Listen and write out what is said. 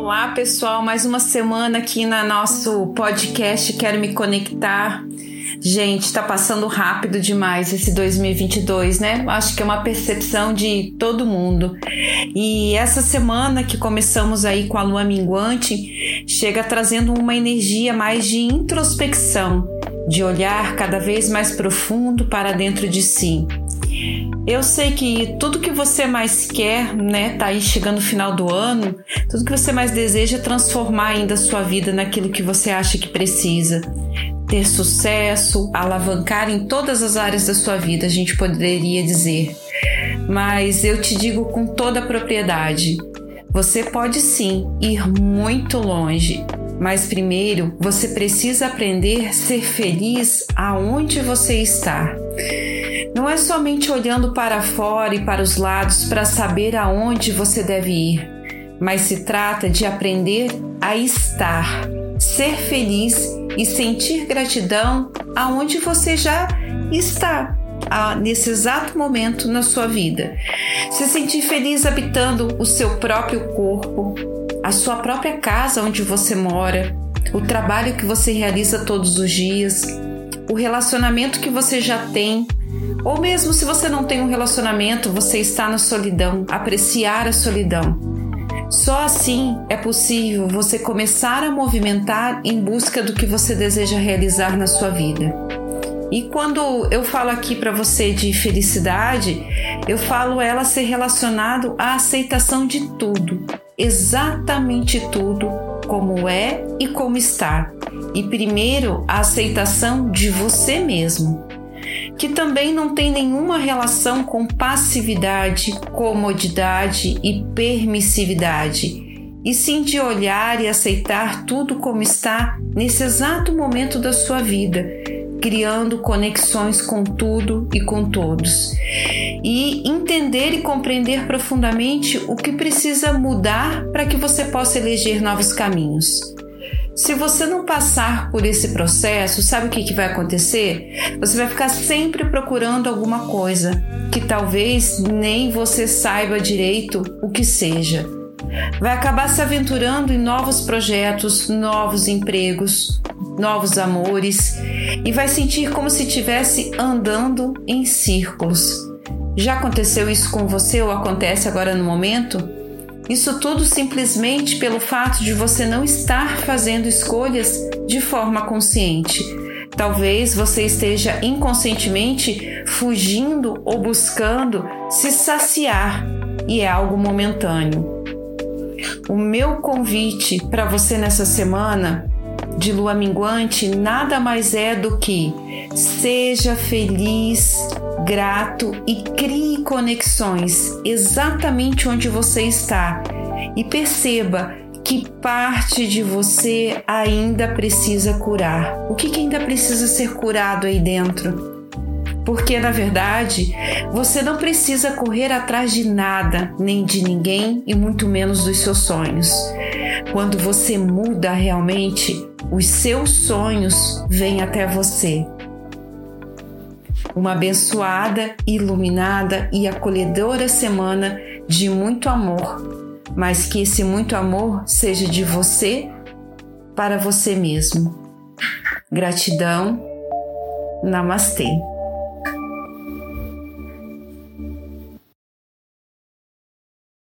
Olá, pessoal, mais uma semana aqui na nosso podcast Quero Me Conectar. Gente, tá passando rápido demais esse 2022, né? Acho que é uma percepção de todo mundo. E essa semana que começamos aí com a lua minguante, chega trazendo uma energia mais de introspecção, de olhar cada vez mais profundo para dentro de si. Eu sei que tudo que você mais quer, né, tá aí chegando o final do ano, tudo que você mais deseja é transformar ainda a sua vida naquilo que você acha que precisa. Ter sucesso, alavancar em todas as áreas da sua vida, a gente poderia dizer. Mas eu te digo com toda a propriedade: você pode sim ir muito longe, mas primeiro você precisa aprender a ser feliz aonde você está. Não é somente olhando para fora e para os lados para saber aonde você deve ir, mas se trata de aprender a estar, ser feliz e sentir gratidão aonde você já está. nesse exato momento na sua vida. Se sentir feliz habitando o seu próprio corpo, a sua própria casa onde você mora, o trabalho que você realiza todos os dias, o relacionamento que você já tem, ou mesmo se você não tem um relacionamento, você está na solidão, apreciar a solidão. Só assim é possível você começar a movimentar em busca do que você deseja realizar na sua vida. E quando eu falo aqui para você de felicidade, eu falo ela ser relacionado à aceitação de tudo, exatamente tudo como é e como está. E primeiro, a aceitação de você mesmo que também não tem nenhuma relação com passividade, comodidade e permissividade, e sim de olhar e aceitar tudo como está nesse exato momento da sua vida, criando conexões com tudo e com todos. E entender e compreender profundamente o que precisa mudar para que você possa eleger novos caminhos. Se você não passar por esse processo, sabe o que, que vai acontecer? Você vai ficar sempre procurando alguma coisa que talvez nem você saiba direito o que seja. Vai acabar se aventurando em novos projetos, novos empregos, novos amores e vai sentir como se estivesse andando em círculos. Já aconteceu isso com você ou acontece agora no momento? Isso tudo simplesmente pelo fato de você não estar fazendo escolhas de forma consciente. Talvez você esteja inconscientemente fugindo ou buscando se saciar e é algo momentâneo. O meu convite para você nessa semana de lua minguante nada mais é do que seja feliz, grato e crie conexões exatamente onde você está e perceba que parte de você ainda precisa curar. O que, que ainda precisa ser curado aí dentro? Porque na verdade você não precisa correr atrás de nada, nem de ninguém e muito menos dos seus sonhos. Quando você muda realmente, os seus sonhos vêm até você uma abençoada, iluminada e acolhedora semana de muito amor, mas que esse muito amor seja de você para você mesmo. Gratidão. Namastê.